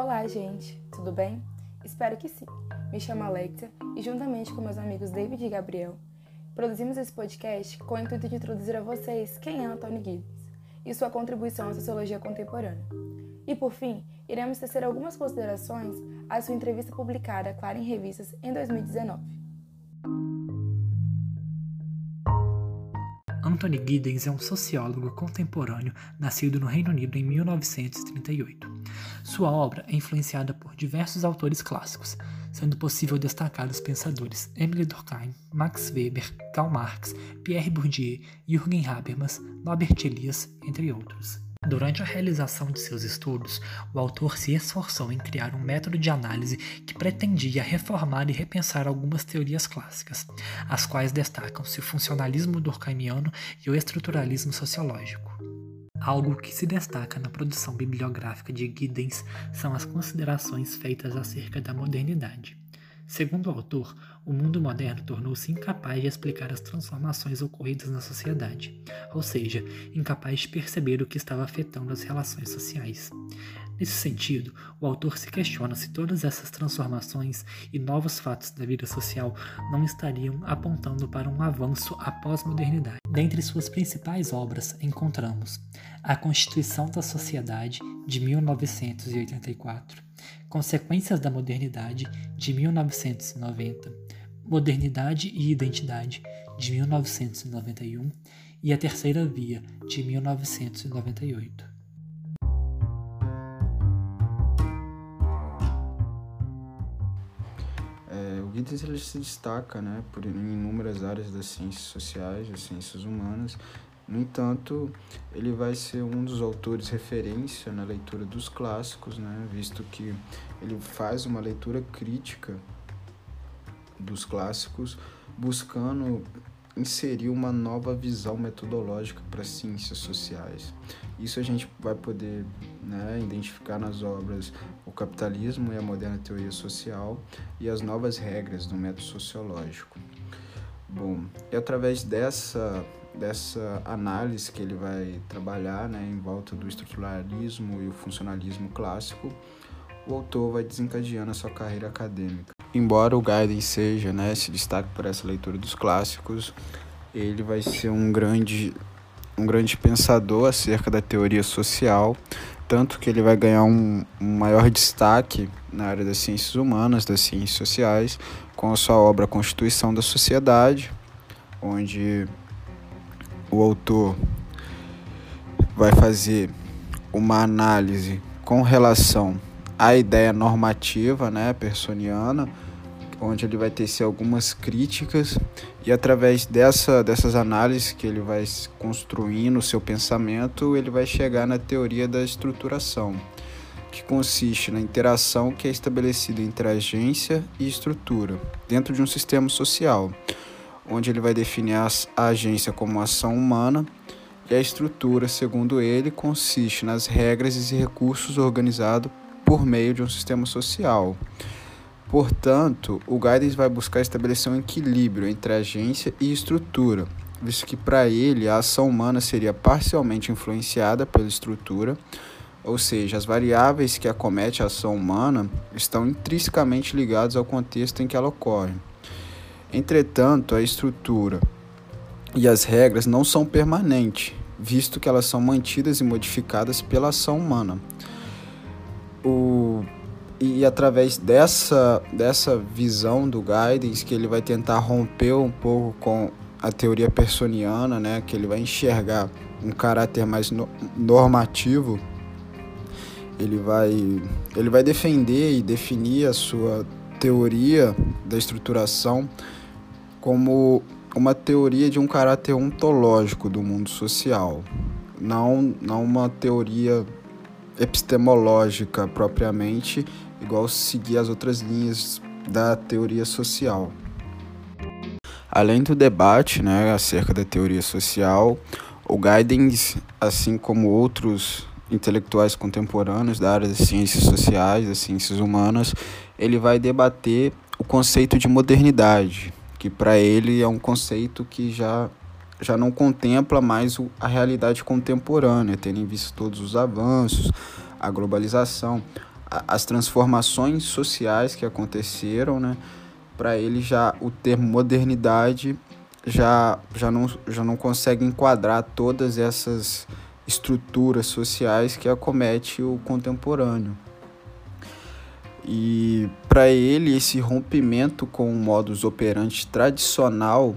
Olá, gente, tudo bem? Espero que sim. Me chamo Alexia e, juntamente com meus amigos David e Gabriel, produzimos esse podcast com o intuito de introduzir a vocês quem é Antônio Giddens e sua contribuição à sociologia contemporânea. E, por fim, iremos tecer algumas considerações à sua entrevista publicada, Clara, em revistas em 2019. Anthony Giddens é um sociólogo contemporâneo nascido no Reino Unido em 1938. Sua obra é influenciada por diversos autores clássicos, sendo possível destacar os pensadores Emile Durkheim, Max Weber, Karl Marx, Pierre Bourdieu, Jürgen Habermas, Norbert Elias, entre outros. Durante a realização de seus estudos, o autor se esforçou em criar um método de análise que pretendia reformar e repensar algumas teorias clássicas, as quais destacam-se o funcionalismo durkheimiano e o estruturalismo sociológico. Algo que se destaca na produção bibliográfica de Giddens são as considerações feitas acerca da modernidade. Segundo o autor, o mundo moderno tornou-se incapaz de explicar as transformações ocorridas na sociedade, ou seja, incapaz de perceber o que estava afetando as relações sociais. Nesse sentido, o autor se questiona se todas essas transformações e novos fatos da vida social não estariam apontando para um avanço após modernidade. Dentre suas principais obras encontramos A Constituição da Sociedade, de 1984, Consequências da Modernidade, de 1990, Modernidade e Identidade, de 1991, e A Terceira Via, de 1998. É, o Giddens ele se destaca né, por inúmeras áreas das ciências sociais, das ciências humanas, no entanto, ele vai ser um dos autores referência na leitura dos clássicos, né, visto que ele faz uma leitura crítica dos clássicos, buscando inserir uma nova visão metodológica para as ciências sociais. Isso a gente vai poder né, identificar nas obras O Capitalismo e a Moderna Teoria Social e as novas regras do método sociológico. Bom, e através dessa dessa análise que ele vai trabalhar né, em volta do estruturalismo e o funcionalismo clássico, o autor vai desencadeando a sua carreira acadêmica. Embora o Gaiden seja, né, se destaque por essa leitura dos clássicos, ele vai ser um grande, um grande pensador acerca da teoria social, tanto que ele vai ganhar um, um maior destaque na área das ciências humanas, das ciências sociais, com a sua obra Constituição da Sociedade, onde o autor vai fazer uma análise com relação à ideia normativa, né, personiana, onde ele vai tecer algumas críticas e através dessa, dessas análises que ele vai construindo o seu pensamento, ele vai chegar na teoria da estruturação, que consiste na interação que é estabelecida entre agência e estrutura dentro de um sistema social onde ele vai definir a agência como ação humana e a estrutura, segundo ele, consiste nas regras e recursos organizados por meio de um sistema social. Portanto, o Guidance vai buscar estabelecer um equilíbrio entre agência e estrutura, visto que para ele a ação humana seria parcialmente influenciada pela estrutura, ou seja, as variáveis que acomete a ação humana estão intrinsecamente ligadas ao contexto em que ela ocorre. Entretanto, a estrutura e as regras não são permanentes, visto que elas são mantidas e modificadas pela ação humana. O, e através dessa, dessa visão do Guidance, que ele vai tentar romper um pouco com a teoria personiana, né, que ele vai enxergar um caráter mais no, normativo, ele vai, ele vai defender e definir a sua teoria da estruturação como uma teoria de um caráter ontológico do mundo social, não, não uma teoria epistemológica propriamente, igual seguir as outras linhas da teoria social. Além do debate né, acerca da teoria social, o Guidance, assim como outros intelectuais contemporâneos da área das ciências sociais, das ciências humanas, ele vai debater o conceito de modernidade, que para ele é um conceito que já, já não contempla mais a realidade contemporânea, tendo em vista todos os avanços, a globalização, as transformações sociais que aconteceram, né? Para ele já o termo modernidade já, já, não, já não consegue enquadrar todas essas estruturas sociais que acomete o contemporâneo. E para ele esse rompimento com o modus operandi tradicional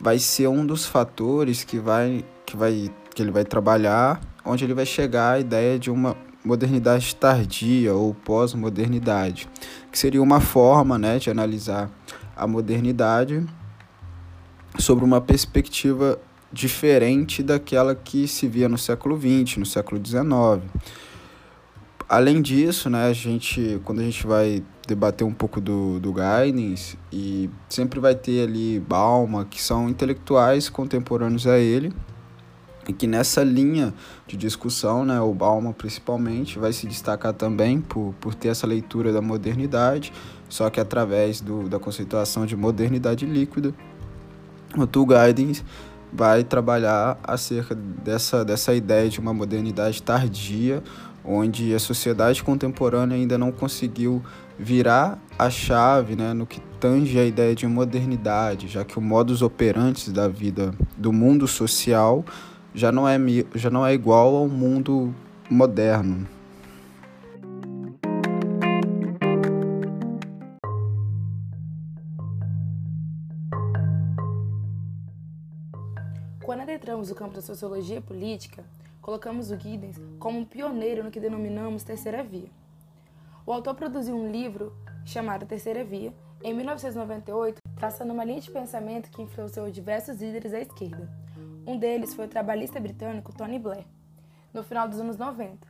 vai ser um dos fatores que vai que vai que ele vai trabalhar, onde ele vai chegar à ideia de uma modernidade tardia ou pós-modernidade, que seria uma forma né, de analisar a modernidade sobre uma perspectiva diferente daquela que se via no século XX, no século XIX. Além disso, né, a gente, quando a gente vai debater um pouco do, do Guidance, e sempre vai ter ali Balma, que são intelectuais contemporâneos a ele, e que nessa linha de discussão, né, o Bauman principalmente vai se destacar também por, por ter essa leitura da modernidade, só que através do, da conceituação de modernidade líquida, o Tull Guidance vai trabalhar acerca dessa, dessa ideia de uma modernidade tardia, onde a sociedade contemporânea ainda não conseguiu virar a chave né, no que tange a ideia de modernidade, já que o modus operandi da vida do mundo social já não é, já não é igual ao mundo moderno. Quando adentramos o campo da sociologia política, colocamos o Giddens como um pioneiro no que denominamos terceira via. O autor produziu um livro chamado Terceira Via, em 1998, traçando uma linha de pensamento que influenciou diversos líderes à esquerda, um deles foi o trabalhista britânico Tony Blair, no final dos anos 90,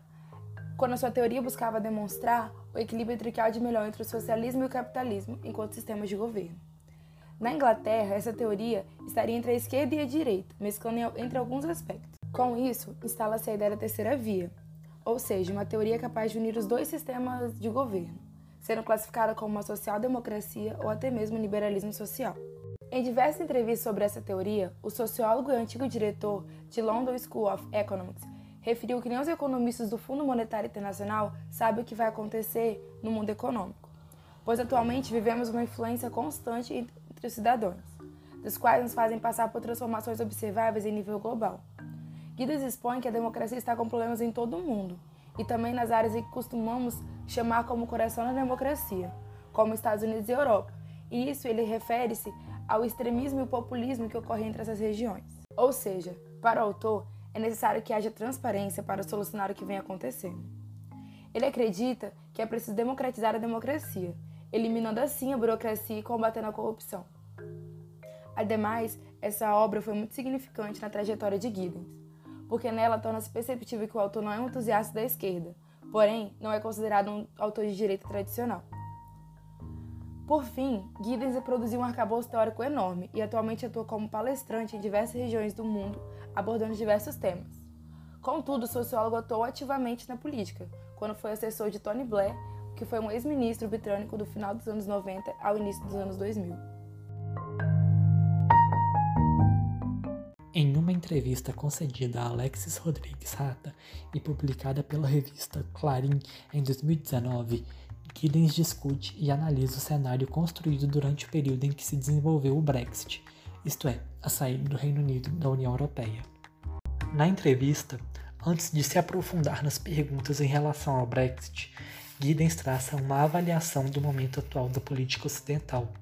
quando a sua teoria buscava demonstrar o equilíbrio há de melhor entre o socialismo e o capitalismo enquanto sistemas de governo. Na Inglaterra, essa teoria estaria entre a esquerda e a direita, mesclando entre alguns aspectos. Com isso, instala-se a ideia da terceira via, ou seja, uma teoria capaz de unir os dois sistemas de governo, sendo classificada como uma social-democracia ou até mesmo liberalismo social. Em diversas entrevistas sobre essa teoria, o sociólogo e antigo diretor de London School of Economics referiu que nem os economistas do Fundo Monetário Internacional sabem o que vai acontecer no mundo econômico, pois atualmente vivemos uma influência constante entre os cidadãos, dos quais nos fazem passar por transformações observáveis em nível global. Guidas expõe que a democracia está com problemas em todo o mundo, e também nas áreas que costumamos chamar como coração da democracia, como Estados Unidos e Europa, e isso ele refere-se ao extremismo e o populismo que ocorre entre essas regiões. Ou seja, para o autor, é necessário que haja transparência para solucionar o que vem acontecendo. Ele acredita que é preciso democratizar a democracia, eliminando assim a burocracia e combatendo a corrupção. Ademais, essa obra foi muito significante na trajetória de Giddens, porque nela torna-se perceptível que o autor não é um entusiasta da esquerda, porém não é considerado um autor de direita tradicional. Por fim, Giddens produziu um arcabouço teórico enorme e atualmente atua como palestrante em diversas regiões do mundo, abordando diversos temas. Contudo, o sociólogo atuou ativamente na política, quando foi assessor de Tony Blair, que foi um ex-ministro britânico do final dos anos 90 ao início dos anos 2000. Em uma entrevista concedida a Alexis Rodrigues Rata e publicada pela revista Clarim em 2019, Giddens discute e analisa o cenário construído durante o período em que se desenvolveu o Brexit, isto é, a saída do Reino Unido da União Europeia. Na entrevista, antes de se aprofundar nas perguntas em relação ao Brexit, Giddens traça uma avaliação do momento atual da política ocidental.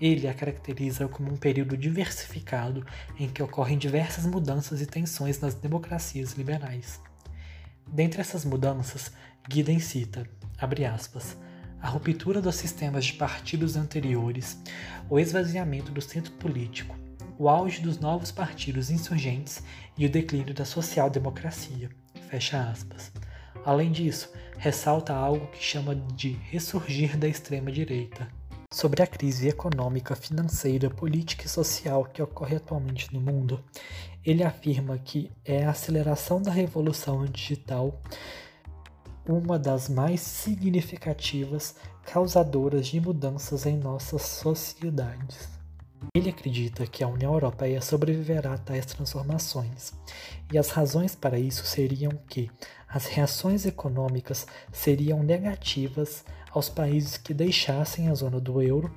Ele a caracteriza como um período diversificado em que ocorrem diversas mudanças e tensões nas democracias liberais. Dentre essas mudanças, Giddens cita, abre aspas, a ruptura dos sistemas de partidos anteriores, o esvaziamento do centro político, o auge dos novos partidos insurgentes e o declínio da social-democracia. Fecha aspas. Além disso, ressalta algo que chama de ressurgir da extrema-direita. Sobre a crise econômica, financeira, política e social que ocorre atualmente no mundo, ele afirma que é a aceleração da revolução digital uma das mais significativas causadoras de mudanças em nossas sociedades. Ele acredita que a União Europeia sobreviverá a tais transformações, e as razões para isso seriam que as reações econômicas seriam negativas aos países que deixassem a zona do euro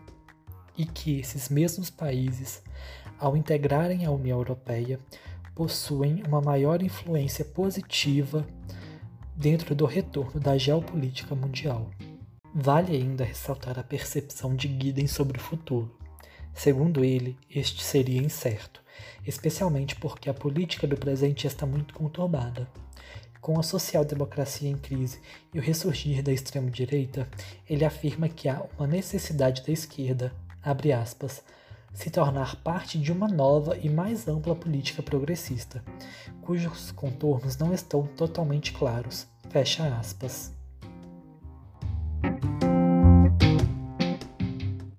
e que esses mesmos países, ao integrarem a União Europeia, possuem uma maior influência positiva dentro do retorno da geopolítica mundial. Vale ainda ressaltar a percepção de Guiden sobre o futuro. Segundo ele, este seria incerto, especialmente porque a política do presente está muito conturbada. Com a social-democracia em crise e o ressurgir da extrema-direita, ele afirma que há uma necessidade da esquerda, abre aspas, se tornar parte de uma nova e mais ampla política progressista, cujos contornos não estão totalmente claros, fecha aspas.